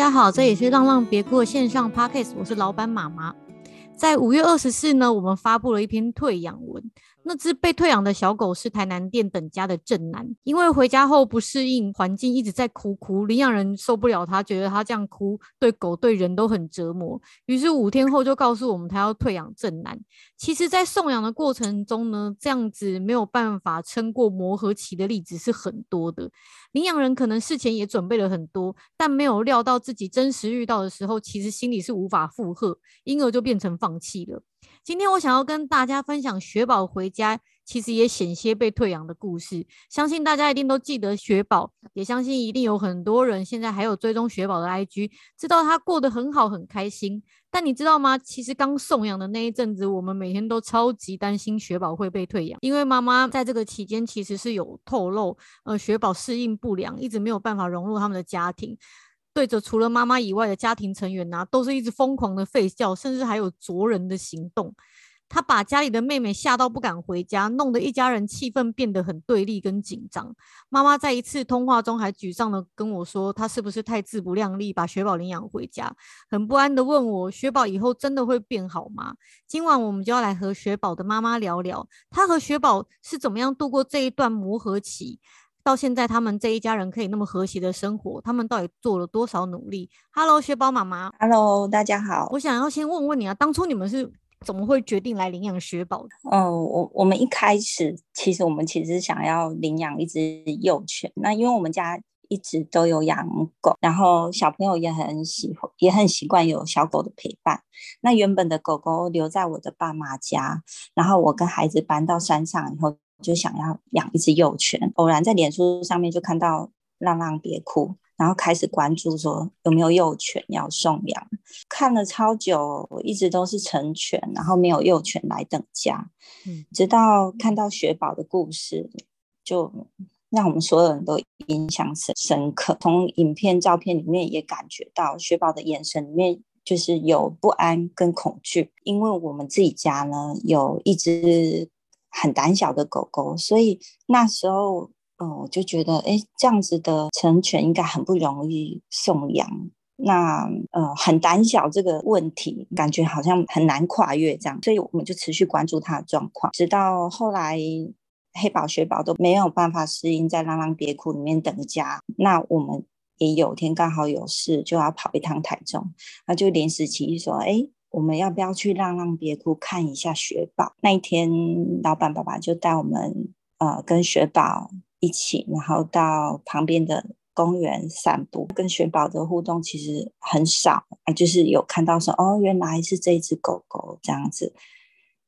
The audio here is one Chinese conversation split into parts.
大家好，这里是浪浪别哭的线上 Podcast，我是老板妈妈。在五月二十四呢，我们发布了一篇退养文。那只被退养的小狗是台南店等家的正男，因为回家后不适应环境，一直在哭哭，领养人受不了他，觉得他这样哭对狗对人都很折磨，于是五天后就告诉我们他要退养正男。其实，在送养的过程中呢，这样子没有办法撑过磨合期的例子是很多的。领养人可能事前也准备了很多，但没有料到自己真实遇到的时候，其实心里是无法负荷，因而就变成放弃了。今天我想要跟大家分享雪宝回家，其实也险些被退养的故事。相信大家一定都记得雪宝，也相信一定有很多人现在还有追踪雪宝的 IG，知道他过得很好，很开心。但你知道吗？其实刚送养的那一阵子，我们每天都超级担心雪宝会被退养，因为妈妈在这个期间其实是有透露，呃，雪宝适应不良，一直没有办法融入他们的家庭。对着除了妈妈以外的家庭成员呐、都是一直疯狂的吠叫，甚至还有啄人的行动。他把家里的妹妹吓到不敢回家，弄得一家人气氛变得很对立跟紧张。妈妈在一次通话中还沮丧的跟我说：“她是不是太自不量力，把雪宝领养回家？”很不安的问我：“雪宝以后真的会变好吗？”今晚我们就要来和雪宝的妈妈聊聊，她和雪宝是怎么样度过这一段磨合期。到现在，他们这一家人可以那么和谐的生活，他们到底做了多少努力？Hello，雪宝妈妈。Hello，大家好。我想要先问问你啊，当初你们是怎么会决定来领养雪宝的？哦，我我们一开始其实我们其实想要领养一只幼犬，那因为我们家一直都有养狗，然后小朋友也很喜欢，也很习惯有小狗的陪伴。那原本的狗狗留在我的爸妈家，然后我跟孩子搬到山上以后。就想要养一只幼犬，偶然在脸书上面就看到浪浪别哭，然后开始关注说有没有幼犬要送养。看了超久，一直都是成犬，然后没有幼犬来等家。嗯，直到看到雪宝的故事，就让我们所有人都印象深深刻。从影片、照片里面也感觉到雪宝的眼神里面就是有不安跟恐惧，因为我们自己家呢有一只。很胆小的狗狗，所以那时候，嗯，我就觉得，哎，这样子的成犬应该很不容易送养。那，呃，很胆小这个问题，感觉好像很难跨越这样，所以我们就持续关注它的状况，直到后来黑宝、雪宝都没有办法适应在浪浪别哭里面等家。那我们也有天刚好有事，就要跑一趟台中，那就临时起意说，哎。我们要不要去浪浪别哭看一下雪宝？那一天，老板爸爸就带我们，呃，跟雪宝一起，然后到旁边的公园散步。跟雪宝的互动其实很少，就是有看到说，哦，原来是这只狗狗这样子。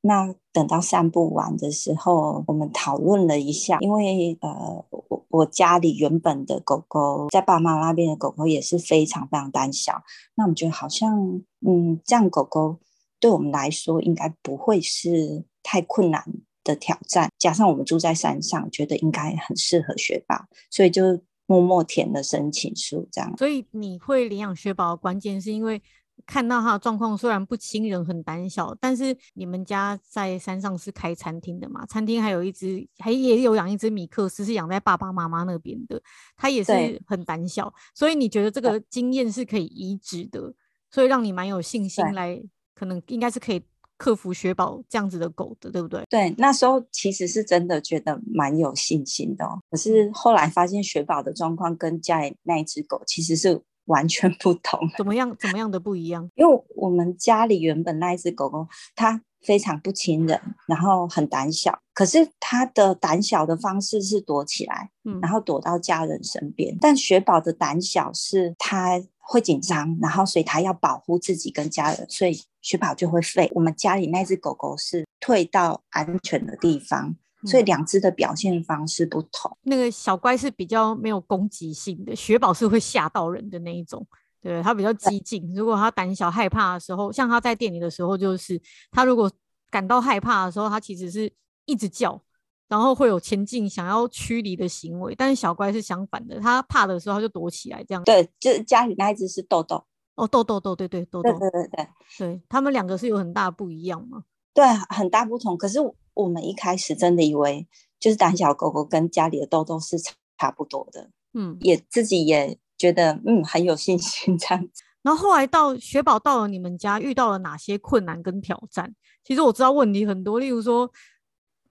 那等到散步完的时候，我们讨论了一下，因为呃，我我家里原本的狗狗在爸妈那边的狗狗也是非常非常胆小，那我们觉得好像，嗯，这样狗狗对我们来说应该不会是太困难的挑战，加上我们住在山上，觉得应该很适合雪宝，所以就默默填了申请书，这样。所以你会领养雪宝的关键是因为。看到他的状况，虽然不亲人，很胆小，但是你们家在山上是开餐厅的嘛？餐厅还有一只，还也有养一只米克斯，是养在爸爸妈妈那边的。他也是很胆小，所以你觉得这个经验是可以移植的，所以让你蛮有信心来，可能应该是可以克服雪宝这样子的狗的，对不对？对，那时候其实是真的觉得蛮有信心的哦。可是后来发现雪宝的状况跟家里那一只狗其实是。完全不同，怎么样？怎么样的不一样？因为我们家里原本那一只狗狗，它非常不亲人，然后很胆小。可是它的胆小的方式是躲起来，嗯，然后躲到家人身边。但雪宝的胆小是它会紧张，然后所以它要保护自己跟家人，所以雪宝就会吠。我们家里那只狗狗是退到安全的地方。所以两只的表现方式不同，嗯。那个小乖是比较没有攻击性的，雪宝是会吓到人的那一种。对，它比较激进。如果它胆小害怕的时候，像它在店里的时候，就是它如果感到害怕的时候，它其实是一直叫，然后会有前进想要驱离的行为。但是小乖是相反的，它怕的时候它就躲起来，这样。对，就是家里那一只是豆豆。哦，豆豆豆，对对豆豆。对对对对，对他们两个是有很大不一样吗？对，很大不同。可是。我们一开始真的以为，就是胆小狗狗跟家里的豆豆是差不多的，嗯，也自己也觉得嗯很有信心这样子。然后后来到雪宝到了你们家，遇到了哪些困难跟挑战？其实我知道问题很多，例如说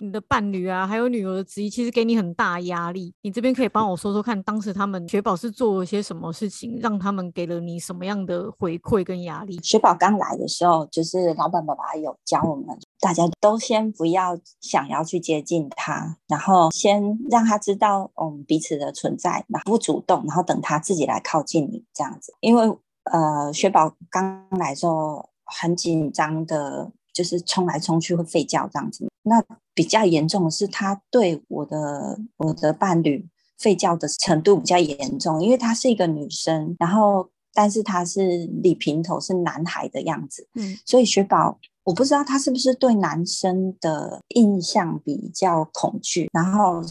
你的伴侣啊，还有女儿的质疑，其实给你很大压力。你这边可以帮我说说看，当时他们雪宝是做了些什么事情，让他们给了你什么样的回馈跟压力？雪宝刚来的时候，就是老板爸爸有教我们，大家都先不要想要去接近他，然后先让他知道我们彼此的存在，然后不主动，然后等他自己来靠近你这样子，因为。呃，雪宝刚来的时候很紧张的，就是冲来冲去会吠叫这样子。那比较严重的是，他对我的我的伴侣吠叫的程度比较严重，因为她是一个女生，然后但是她是理平头是男孩的样子，嗯，所以雪宝我不知道他是不是对男生的印象比较恐惧，然后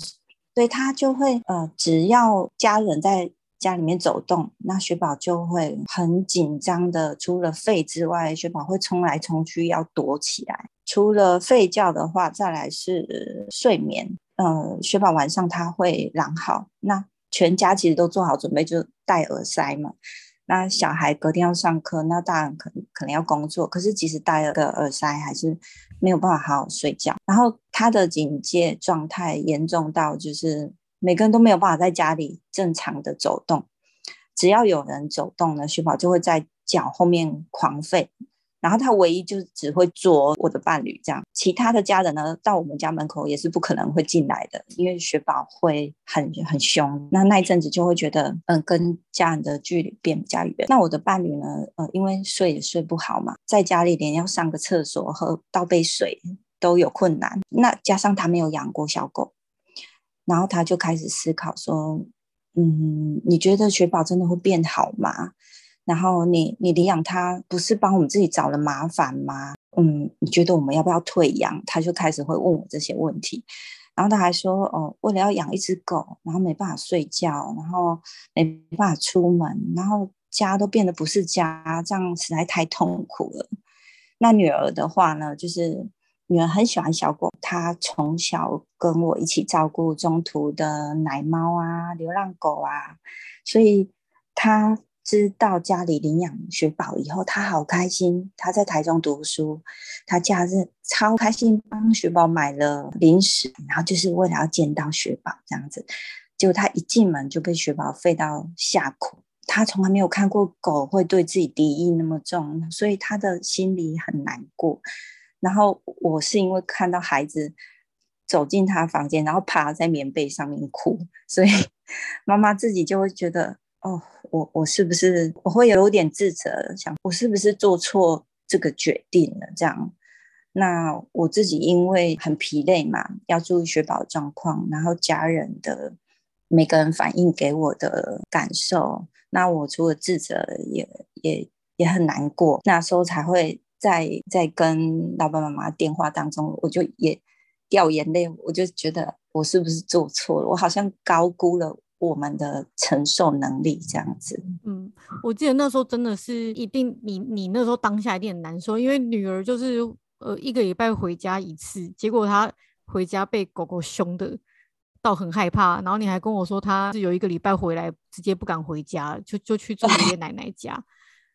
所以他就会呃，只要家人在。家里面走动，那雪宝就会很紧张的。除了吠之外，雪宝会冲来冲去，要躲起来。除了吠叫的话，再来是睡眠。呃，雪宝晚上他会狼嚎，那全家其实都做好准备，就戴耳塞嘛。那小孩隔天要上课，那大人可可能要工作，可是即使戴了个耳塞，还是没有办法好好睡觉。然后他的警戒状态严重到就是。每个人都没有办法在家里正常的走动，只要有人走动呢，雪宝就会在脚后面狂吠，然后他唯一就只会做我的伴侣这样，其他的家人呢，到我们家门口也是不可能会进来的，因为雪宝会很很凶。那那一阵子就会觉得，嗯、跟家人的距离变比较远。那我的伴侣呢，呃，因为睡也睡不好嘛，在家里连要上个厕所喝倒杯水都有困难，那加上他没有养过小狗。然后他就开始思考说：“嗯，你觉得雪宝真的会变好吗？然后你你领养他不是帮我们自己找了麻烦吗？嗯，你觉得我们要不要退养？”他就开始会问我这些问题。然后他还说：“哦，为了要养一只狗，然后没办法睡觉，然后没办法出门，然后家都变得不是家，这样实在太痛苦了。”那女儿的话呢，就是。女儿很喜欢小狗，她从小跟我一起照顾中途的奶猫啊、流浪狗啊，所以她知道家里领养雪宝以后，他好开心。他在台中读书，他假日超开心，帮雪宝买了零食，然后就是为了要见到雪宝这样子。结果他一进门就被雪宝吠到吓哭，他从来没有看过狗会对自己敌意那么重，所以他的心里很难过。然后我是因为看到孩子走进他房间，然后趴在棉被上面哭，所以 妈妈自己就会觉得，哦，我我是不是我会有点自责，想我是不是做错这个决定了？这样，那我自己因为很疲累嘛，要注意雪宝状况，然后家人的每个人反映给我的感受，那我除了自责也，也也很难过，那时候才会。在在跟老板妈妈电话当中，我就也掉眼泪，我就觉得我是不是做错了？我好像高估了我们的承受能力，这样子。嗯，我记得那时候真的是一定，你你那时候当下一定很难受，因为女儿就是呃一个礼拜回家一次，结果她回家被狗狗凶的到很害怕，然后你还跟我说她是有一个礼拜回来直接不敢回家，就就去住爷爷奶奶家。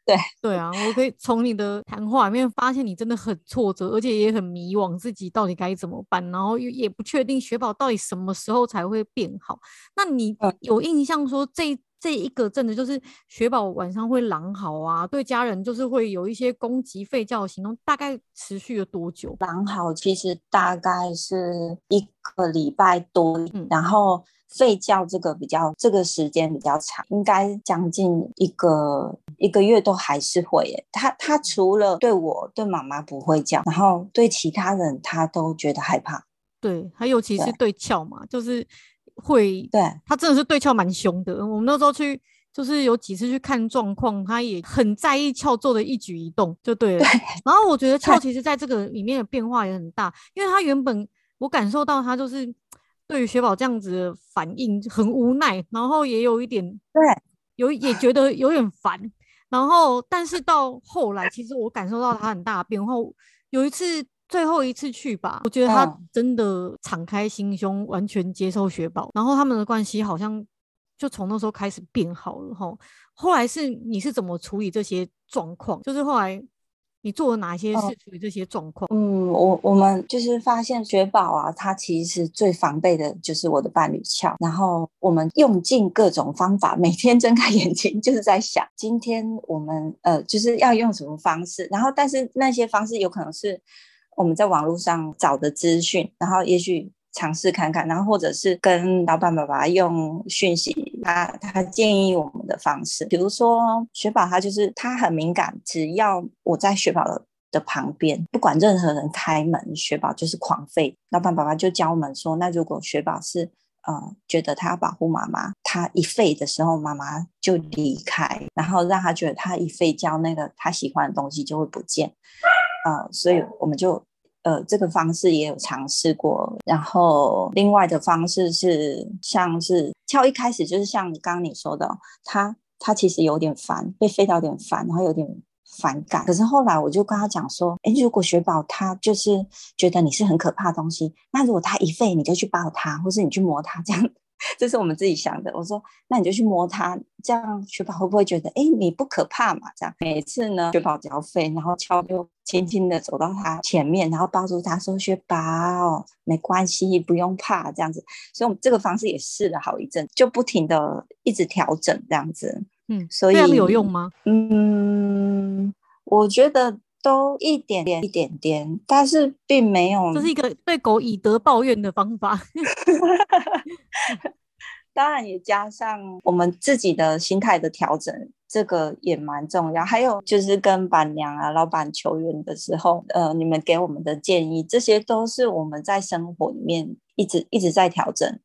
对 对啊，我可以从你的谈话里面发现你真的很挫折，而且也很迷惘，自己到底该怎么办，然后又也不确定雪宝到底什么时候才会变好。那你有印象说这这一个阵子就是雪宝晚上会狼嚎啊，对家人就是会有一些攻击、吠叫的行动，大概持续了多久？狼嚎其实大概是一个礼拜多，嗯、然后。吠叫这个比较，这个时间比较长，应该将近一个一个月都还是会耶。他他除了对我对妈妈不会叫，然后对其他人他都觉得害怕。对，还尤其是对翘嘛，就是会，对，他真的是对翘蛮凶的。我们那时候去，就是有几次去看状况，他也很在意翘做的一举一动，就对了。对，然后我觉得 翘其实在这个里面的变化也很大，因为他原本我感受到他就是。对于雪宝这样子的反应很无奈，然后也有一点对，有也觉得有点烦，然后但是到后来，其实我感受到他很大的变化。有一次最后一次去吧，我觉得他真的敞开心胸，完全接受雪宝，然后他们的关系好像就从那时候开始变好了哈。后来是你是怎么处理这些状况？就是后来。你做了哪些事处于这些状况？嗯，我我们就是发现雪宝啊，他其实最防备的就是我的伴侣俏。然后我们用尽各种方法，每天睁开 眼睛就是在想，今天我们呃就是要用什么方式。然后，但是那些方式有可能是我们在网络上找的资讯，然后也许。尝试看看，然后或者是跟老板爸爸用讯息，他他建议我们的方式，比如说雪宝，他就是他很敏感，只要我在雪宝的的旁边，不管任何人开门，雪宝就是狂吠。老板爸爸就教我们说，那如果雪宝是呃觉得他要保护妈妈，他一吠的时候，妈妈就离开，然后让他觉得他一吠叫，那个他喜欢的东西就会不见，呃，所以我们就。呃，这个方式也有尝试过，然后另外的方式是，像是跳一开始就是像刚刚你说的，他他其实有点烦，被飞到有点烦，然后有点反感。可是后来我就跟他讲说，诶，如果雪宝他就是觉得你是很可怕的东西，那如果他一吠，你就去抱他，或是你去摸他这样。这是我们自己想的。我说，那你就去摸它，这样雪宝会不会觉得，哎，你不可怕嘛？这样每次呢，雪宝只要飞，然后悄就轻轻的走到他前面，然后抱住他说：“雪宝，没关系，不用怕。”这样子，所以我们这个方式也试了好一阵，就不停的一直调整这样子。嗯，所以这样有用吗？嗯，我觉得。都一点点一点点，但是并没有。这是一个对狗以德报怨的方法。当然也加上我们自己的心态的调整，这个也蛮重要。还有就是跟板娘啊、老板求援的时候，呃，你们给我们的建议，这些都是我们在生活里面一直一直在调整。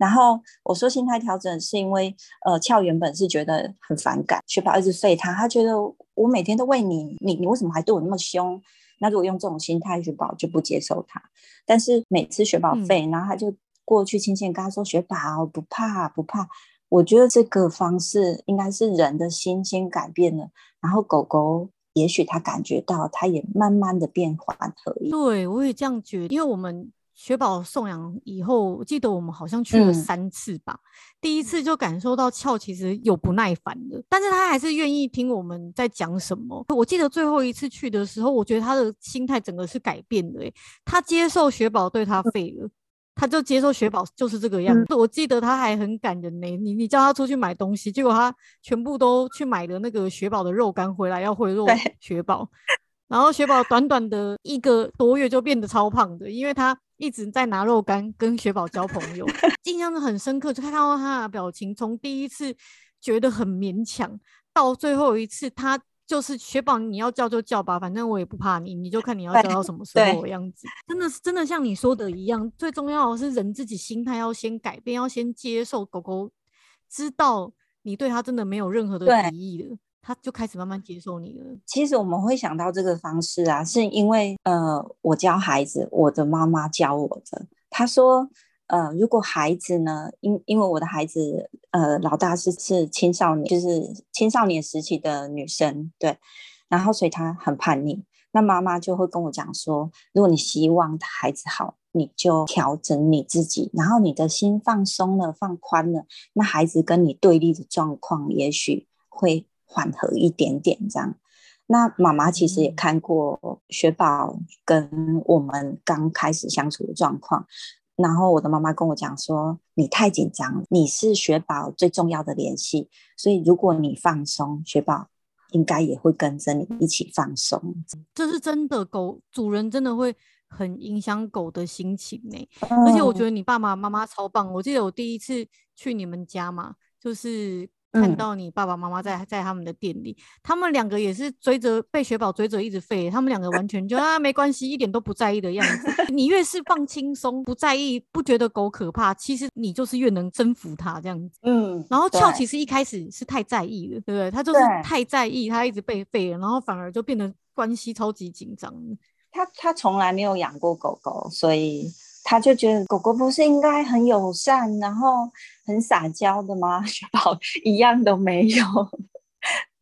然后我说心态调整，是因为呃，俏原本是觉得很反感，雪宝一直吠他，他觉得我每天都喂你，你你为什么还对我那么凶？那如果用这种心态，雪宝就不接受他。但是每次雪宝吠，嗯、然后他就过去亲切跟他说：“雪宝不怕不怕。”我觉得这个方式应该是人的心先改变了，然后狗狗也许他感觉到，他也慢慢的变缓和。对，我也这样觉得，因为我们。雪宝送养以后，我记得我们好像去了三次吧。嗯、第一次就感受到俏其实有不耐烦的，但是他还是愿意听我们在讲什么。我记得最后一次去的时候，我觉得他的心态整个是改变的，他接受雪宝对他废了，他就接受雪宝就是这个样子。嗯、我记得他还很感人呢，你你叫他出去买东西，结果他全部都去买了那个雪宝的肉干回来要贿赂雪宝，然后雪宝短短的一个多月就变得超胖的，因为他。一直在拿肉干跟雪宝交朋友，印象很深刻。就看到他的表情，从第一次觉得很勉强，到最后一次，他就是雪宝，你要叫就叫吧，反正我也不怕你，你就看你要叫到什么时候的样子。真的是真的像你说的一样，最重要的是人自己心态要先改变，要先接受狗狗，知道你对他真的没有任何的敌意了。他就开始慢慢接受你了。其实我们会想到这个方式啊，是因为呃，我教孩子，我的妈妈教我的。她说，呃，如果孩子呢，因因为我的孩子，呃，老大是是青少年，就是青少年时期的女生，对，然后所以她很叛逆。那妈妈就会跟我讲说，如果你希望孩子好，你就调整你自己，然后你的心放松了，放宽了，那孩子跟你对立的状况，也许会。缓和一点点这样，那妈妈其实也看过雪宝跟我们刚开始相处的状况，然后我的妈妈跟我讲说：“你太紧张，你是雪宝最重要的联系，所以如果你放松，雪宝应该也会跟着你一起放松。”这是真的，狗主人真的会很影响狗的心情呢。而且我觉得你爸爸妈妈超棒，我记得我第一次去你们家嘛，就是。看到你爸爸妈妈在在他们的店里，嗯、他们两个也是追着被雪宝追着一直吠，他们两个完全就啊没关系，一点都不在意的样子。你越是放轻松，不在意，不觉得狗可怕，其实你就是越能征服它这样子。嗯，然后俏其实一开始是太在意了，对不对？他就是太在意，他一直被吠了，然后反而就变得关系超级紧张。他他从来没有养过狗狗，所以。他就觉得狗狗不是应该很友善，然后很撒娇的吗？雪宝一样都没有，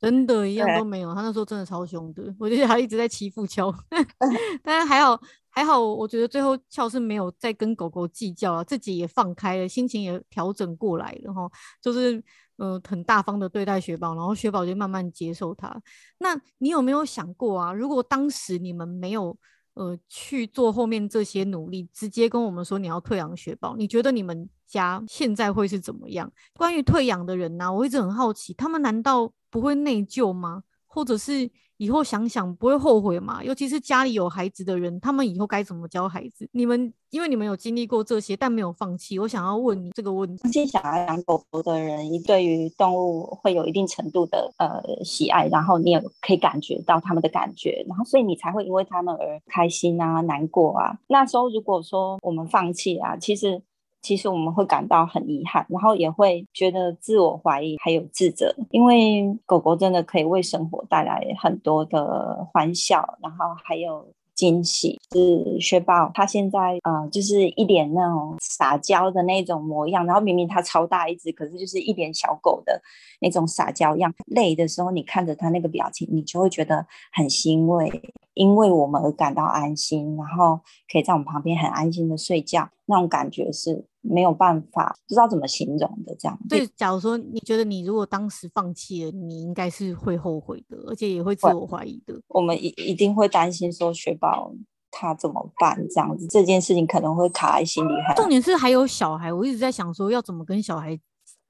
真的，一样都没有。他那时候真的超凶的，我觉得他一直在欺负俏，但是还好，还好，我觉得最后俏是没有再跟狗狗计较了，自己也放开了，心情也调整过来了哈，就是呃很大方的对待雪宝，然后雪宝就慢慢接受他。那你有没有想过啊？如果当时你们没有呃去做后面这些努力，直接跟我们说你要退养雪豹，你觉得你们家现在会是怎么样？关于退养的人呢、我一直很好奇，他们难道不会内疚吗？或者是？以后想想不会后悔嘛？尤其是家里有孩子的人，他们以后该怎么教孩子？你们因为你们有经历过这些，但没有放弃。我想要问你这个问题：那些想要养狗狗的人，对于动物会有一定程度的呃喜爱，然后你也可以感觉到他们的感觉，然后所以你才会因为他们而开心啊、难过啊。那时候如果说我们放弃啊，其实。其实我们会感到很遗憾，然后也会觉得自我怀疑，还有自责，因为狗狗真的可以为生活带来很多的欢笑，然后还有惊喜。是薛宝，他现在呃，就是一脸那种撒娇的那种模样，然后明明他超大一只，可是就是一脸小狗的那种撒娇样。累的时候，你看着他那个表情，你就会觉得很欣慰，因为我们而感到安心，然后可以在我们旁边很安心的睡觉，那种感觉是。没有办法，不知道怎么形容的这样。对，假如说你觉得你如果当时放弃了，你应该是会后悔的，而且也会自我怀疑的。我们一一定会担心说雪宝他怎么办这样子，这件事情可能会卡在心里。重点是还有小孩，我一直在想说要怎么跟小孩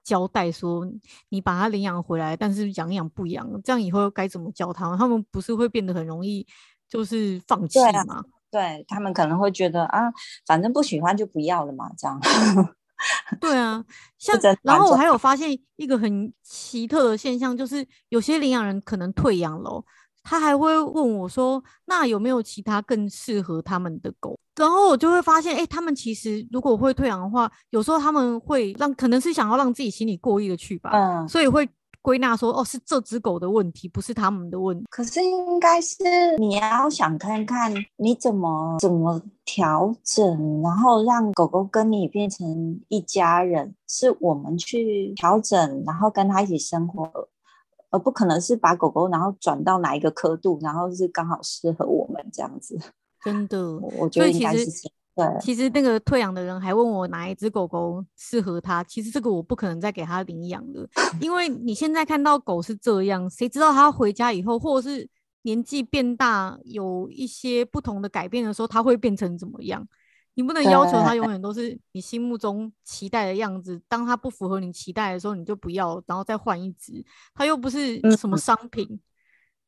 交代说你把他领养回来，但是养养不养，这样以后该怎么教他们？他们不是会变得很容易就是放弃吗？对，他们可能会觉得啊，反正不喜欢就不要了嘛，这样。对啊，像然后我还有发现一个很奇特的现象，就是有些领养人可能退养了，他还会问我说，那有没有其他更适合他们的狗？然后我就会发现，哎，他们其实如果会退养的话，有时候他们会让，可能是想要让自己心里过意的去吧，嗯，所以会。归纳说，哦，是这只狗的问题，不是他们的问题。可是应该是你要想看看你怎么怎么调整，然后让狗狗跟你变成一家人，是我们去调整，然后跟他一起生活，而不可能是把狗狗然后转到哪一个刻度，然后是刚好适合我们这样子。真的，我觉得应该是这样。对，其实那个退养的人还问我哪一只狗狗适合他，其实这个我不可能再给他领养了，因为你现在看到狗是这样，谁知道他回家以后，或者是年纪变大，有一些不同的改变的时候，他会变成怎么样？你不能要求他永。远都是你心目中期待的样子，当他不符合你期待的时候，你就不要，然后再换一只，他又不是什么商品，嗯、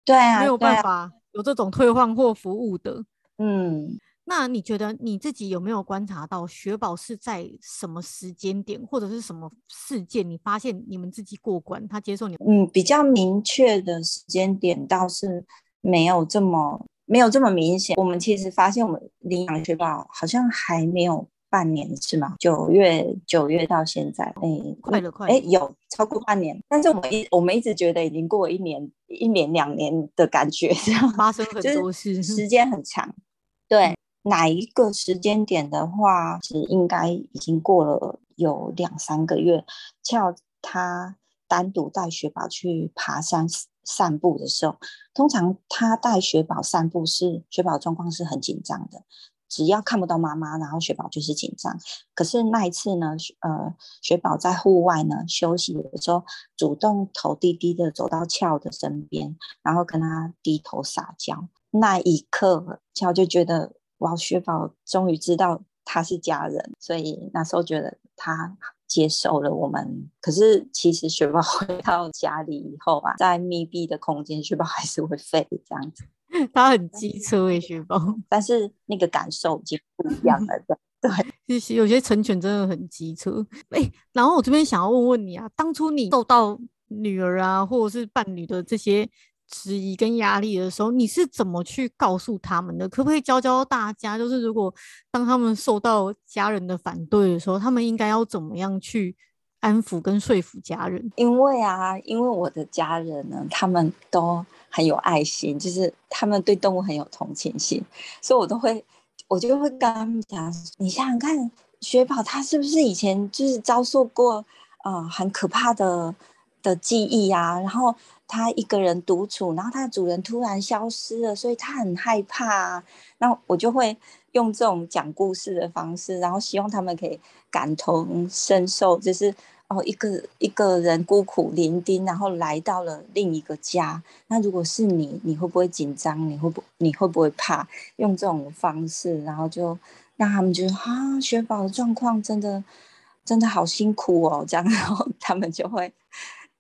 对啊，没有办法有这种退换货服务的，嗯。那你觉得你自己有没有观察到雪宝是在什么时间点或者是什么事件，你发现你们自己过关，他接受你？嗯，比较明确的时间点倒是没有这么没有这么明显。我们其实发现我们领养雪宝好像还没有半年是吗？九月九月到现在，哎、欸，快了快了，哎、欸，有超过半年，但是我们一我们一直觉得已经过了一年一年两年的感觉，这样发生很多事，就是、时间很长，对。哪一个时间点的话，是应该已经过了有两三个月。叫他单独带雪宝去爬山散步的时候，通常他带雪宝散步是雪宝状况是很紧张的，只要看不到妈妈，然后雪宝就是紧张。可是那一次呢，呃，雪宝在户外呢休息的时候，主动头低低的走到俏的身边，然后跟他低头撒娇。那一刻，俏就觉得。哇，雪宝终于知道他是家人，所以那时候觉得他接受了我们。可是其实雪宝回到家里以后啊，在密闭的空间，雪宝还是会吠这样子。他很机车诶，雪宝，但是那个感受已经不一样了。对，其实有些成犬真的很机车。哎、欸，然后我这边想要问问你啊，当初你受到女儿啊，或者是伴侣的这些。质疑跟压力的时候，你是怎么去告诉他们的？可不可以教教大家？就是如果当他们受到家人的反对的时候，他们应该要怎么样去安抚跟说服家人？因为啊，因为我的家人呢，他们都很有爱心，就是他们对动物很有同情心，所以我都会，我就会跟他们讲：你想想看，雪宝他是不是以前就是遭受过啊、呃、很可怕的的记忆啊？然后。他一个人独处，然后他的主人突然消失了，所以他很害怕。那我就会用这种讲故事的方式，然后希望他们可以感同身受，就是哦，一个一个人孤苦伶仃，然后来到了另一个家。那如果是你，你会不会紧张？你会不你会不会怕？用这种方式，然后就让他们觉得啊，雪宝的状况真的真的好辛苦哦，这样，然后他们就会。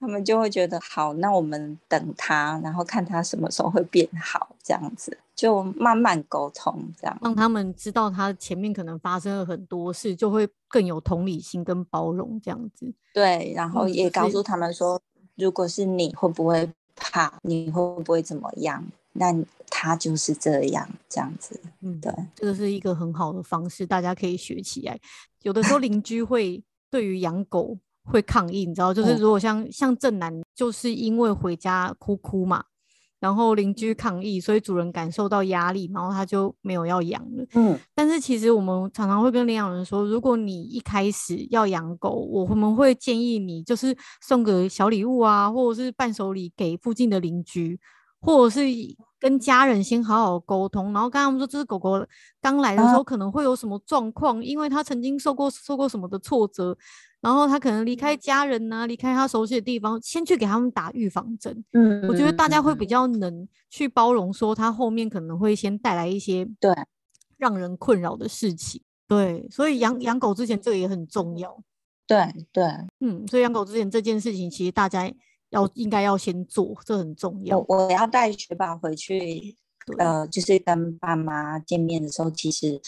他们就会觉得好，那我们等他，然后看他什么时候会变好，这样子就慢慢沟通，这样让他们知道他前面可能发生了很多事，就会更有同理心跟包容，这样子。对，然后也告诉他们说，嗯、如果是你会不会怕？你会不会怎么样？那他就是这样，这样子。嗯，对，这个是一个很好的方式，大家可以学起来。有的时候邻居会对于养狗。会抗议，你知道，就是如果像、嗯、像正南，就是因为回家哭哭嘛，然后邻居抗议，所以主人感受到压力，然后他就没有要养了。嗯，但是其实我们常常会跟领养人说，如果你一开始要养狗，我们会建议你就是送个小礼物啊，或者是伴手礼给附近的邻居，或者是跟家人先好好沟通，然后跟他们说，这只狗狗刚来的时候可能会有什么状况，因为它曾经受过受过什么的挫折。然后他可能离开家人呐、啊，离开他熟悉的地方，先去给他们打预防针。嗯，我觉得大家会比较能去包容，说他后面可能会先带来一些对让人困扰的事情。对，所以养养狗之前这个也很重要。对对，嗯，所以养狗之前这件事情，其实大家要应该要先做，这很重要。我，我要带雪宝回去，呃，就是跟爸妈见面的时候，其实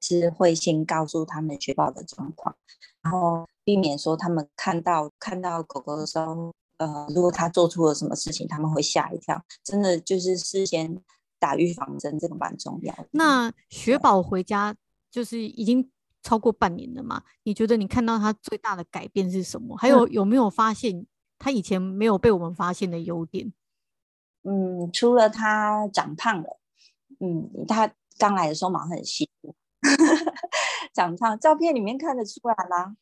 是会先告诉他们雪宝的状况，然后。避免说他们看到看到狗狗的时候，呃，如果他做出了什么事情，他们会吓一跳。真的就是事先打预防针，这个蛮重要的。那雪宝回家就是已经超过半年了嘛？你觉得你看到他最大的改变是什么？还有有没有发现他以前没有被我们发现的优点？嗯，除了他长胖了，嗯，他刚来的时候毛很细，长胖，照片里面看得出来吗？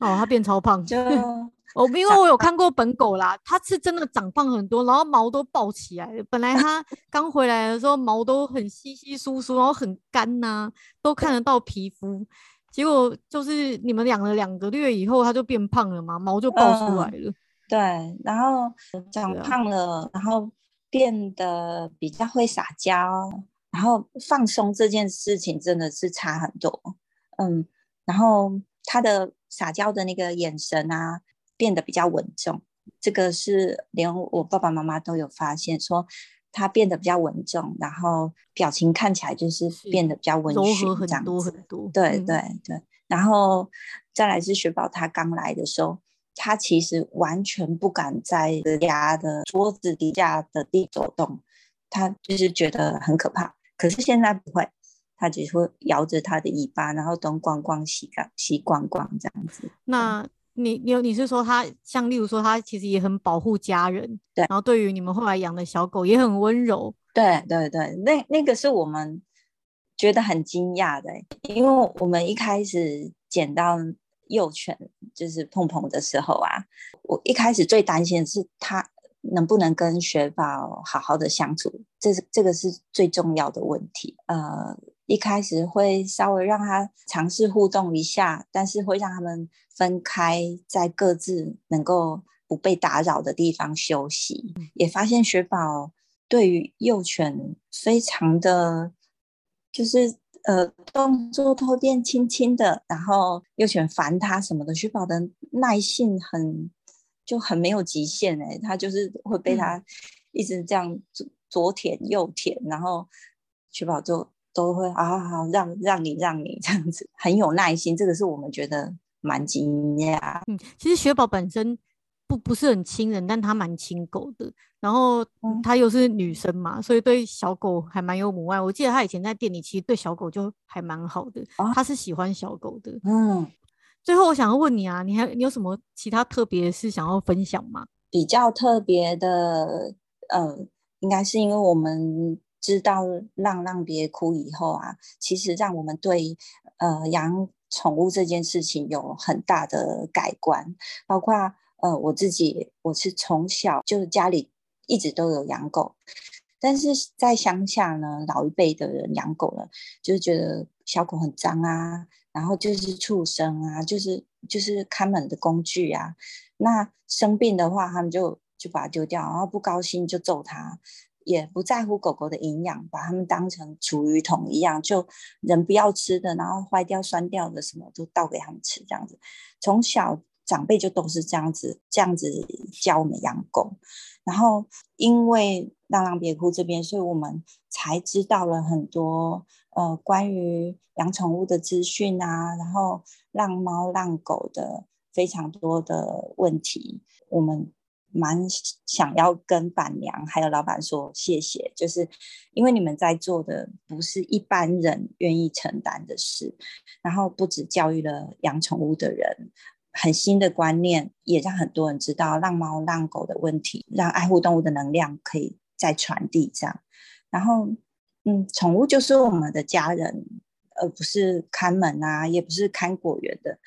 哦，它变超胖，就哦，因为我有看过本狗啦，它是真的长胖很多，然后毛都爆起来了。本来它 刚回来的时候毛都很稀稀疏疏，然后很干呐、啊，都看得到皮肤。结果就是你们养了两个月以后，它就变胖了嘛，毛就爆出来了。嗯、对，然后长胖了，啊、然后变得比较会撒娇，然后放松这件事情真的是差很多。嗯，然后它的。撒娇的那个眼神啊，变得比较稳重。这个是连我爸爸妈妈都有发现，说他变得比较稳重，然后表情看起来就是变得比较温驯，很多很多。对对对，然后再来是雪宝，他刚来的时候，他其实完全不敢在家的桌子底下的地走动，他就是觉得很可怕。可是现在不会。他只会摇着他的尾巴，然后东逛逛西逛西逛逛这样子。那你你你是说他像例如说他其实也很保护家人，对，然后对于你们后来养的小狗也很温柔。对对对，那那个是我们觉得很惊讶的，因为我们一开始捡到幼犬就是碰碰的时候啊，我一开始最担心的是它能不能跟雪宝好好的相处，这是这个是最重要的问题，呃。一开始会稍微让他尝试互动一下，但是会让他们分开，在各自能够不被打扰的地方休息。也发现雪宝对于幼犬非常的，就是呃动作都变轻轻的，然后幼犬烦他什么的，雪宝的耐性很就很没有极限哎，他就是会被他一直这样左左舔右舔，然后雪宝就。都会好好好，让让你让你 这样子，很有耐心，这个是我们觉得蛮惊讶。嗯，其实雪宝本身不不是很亲人，但她蛮亲狗的。然后她又是女生嘛，所以对小狗还蛮有母爱。我记得她以前在店里，其实对小狗就还蛮好的。她是喜欢小狗的。嗯。最后我想要问你啊，你还你有什么其他特别的事想要分享吗？比较特别的，呃，应该是因为我们。知道浪浪别哭以后啊，其实让我们对呃养宠物这件事情有很大的改观。包括呃我自己，我是从小就是家里一直都有养狗，但是在乡下呢，老一辈的人养狗呢，就是觉得小狗很脏啊，然后就是畜生啊，就是就是看门的工具啊。那生病的话，他们就就把它丢掉，然后不高兴就揍它。也不在乎狗狗的营养，把它们当成厨余桶一样，就人不要吃的，然后坏掉、酸掉的什么都倒给他们吃，这样子。从小长辈就都是这样子，这样子教我们养狗。然后因为浪浪别哭这边，所以我们才知道了很多呃关于养宠物的资讯啊，然后浪猫浪狗的非常多的问题，我们。蛮想要跟板娘还有老板说谢谢，就是因为你们在做的不是一般人愿意承担的事，然后不止教育了养宠物的人，很新的观念，也让很多人知道让猫让狗的问题，让爱护动物的能量可以再传递这样。然后，嗯，宠物就是我们的家人，而不是看门啊，也不是看果园的，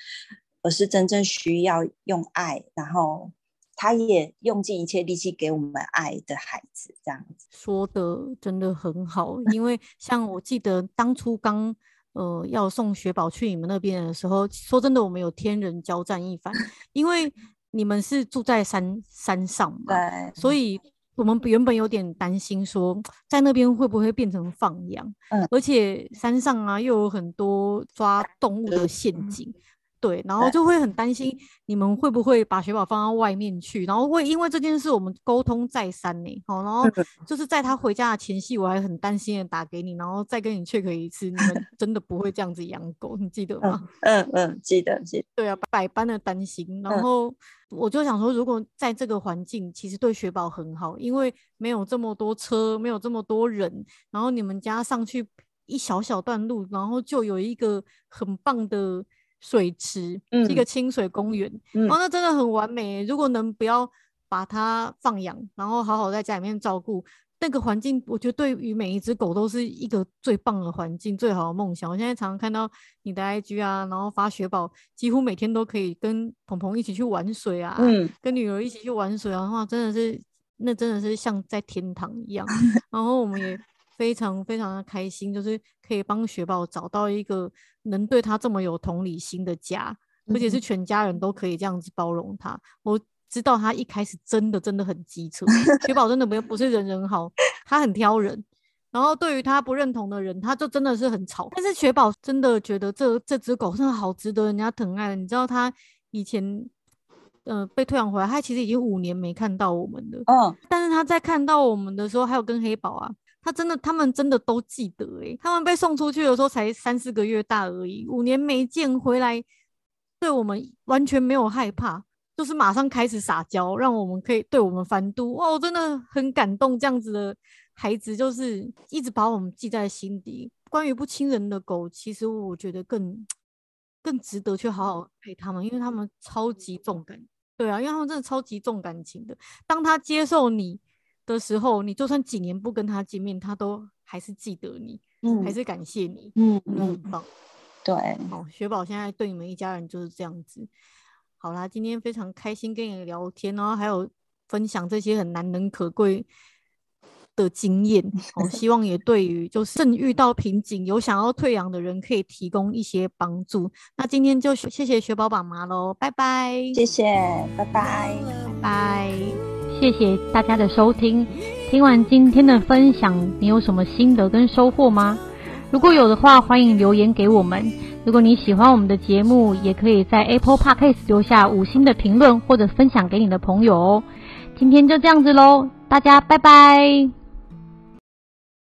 而是真正需要用爱，然后。他也用尽一切力气给我们爱的孩子，这样子说的真的很好。因为 像我记得当初刚呃要送雪宝去你们那边的时候，说真的，我们有天人交战一番，因为你们是住在山山上嘛，对，所以我们原本有点担心说在那边会不会变成放羊，嗯，而且山上啊又有很多抓动物的陷阱。嗯对，然后就会很担心你们会不会把雪宝放到外面去，然后会因为这件事我们沟通再三呢。好，然后 就是在他回家的前夕，我还很担心的打给你，然后再跟你 check 一次，你们真的不会这样子养狗，你记得吗？嗯嗯，记得记得。对啊，百般的担心，然后我就想说，如果在这个环境，其实对雪宝很好，因为没有这么多车，没有这么多人，然后你们家上去一小小段路，然后就有一个很棒的。水池，嗯，一个清水公园，嗯，哦，那真的很完美。如果能不要把它放养，然后好好在家里面照顾那个环境，我觉得对于每一只狗都是一个最棒的环境，最好的梦想。我现在常常看到你的 IG 啊，然后发雪宝，几乎每天都可以跟鹏鹏一起去玩水啊，嗯，跟女儿一起去玩水啊，的话真的是，那真的是像在天堂一样。然后我们也。非常非常的开心，就是可以帮雪宝找到一个能对他这么有同理心的家，而且是全家人都可以这样子包容他。我知道他一开始真的真的很机车，雪宝真的不不是人人好，他很挑人，然后对于他不认同的人，他就真的是很吵。但是雪宝真的觉得这这只狗真的好值得人家疼爱。你知道他以前呃被退养回来，他其实已经五年没看到我们了，嗯，但是他在看到我们的时候，还有跟黑宝啊。他真的，他们真的都记得诶、欸，他们被送出去的时候才三四个月大而已，五年没见回来，对我们完全没有害怕，就是马上开始撒娇，让我们可以对我们翻肚。哇，我真的很感动，这样子的孩子就是一直把我们记在心底。关于不亲人的狗，其实我觉得更更值得去好好爱他们，因为他们超级重感，对啊，因为他们真的超级重感情的。当他接受你的时候，你就算几年不跟他见面，他都还是记得你，嗯，还是感谢你，嗯，很棒，对，好，雪宝现在对你们一家人就是这样子。好啦，今天非常开心跟你聊天，然后还有分享这些很难能可贵的经验，哦，希望也对于就是正遇到瓶颈有想要退养的人可以提供一些帮助。那今天就谢谢雪宝妈妈喽，拜拜，谢谢，拜拜，拜拜。谢谢大家的收听，听完今天的分享，你有什么心得跟收获吗？如果有的话，欢迎留言给我们。如果你喜欢我们的节目，也可以在 Apple Podcast 留下五星的评论，或者分享给你的朋友哦。今天就这样子喽，大家拜拜。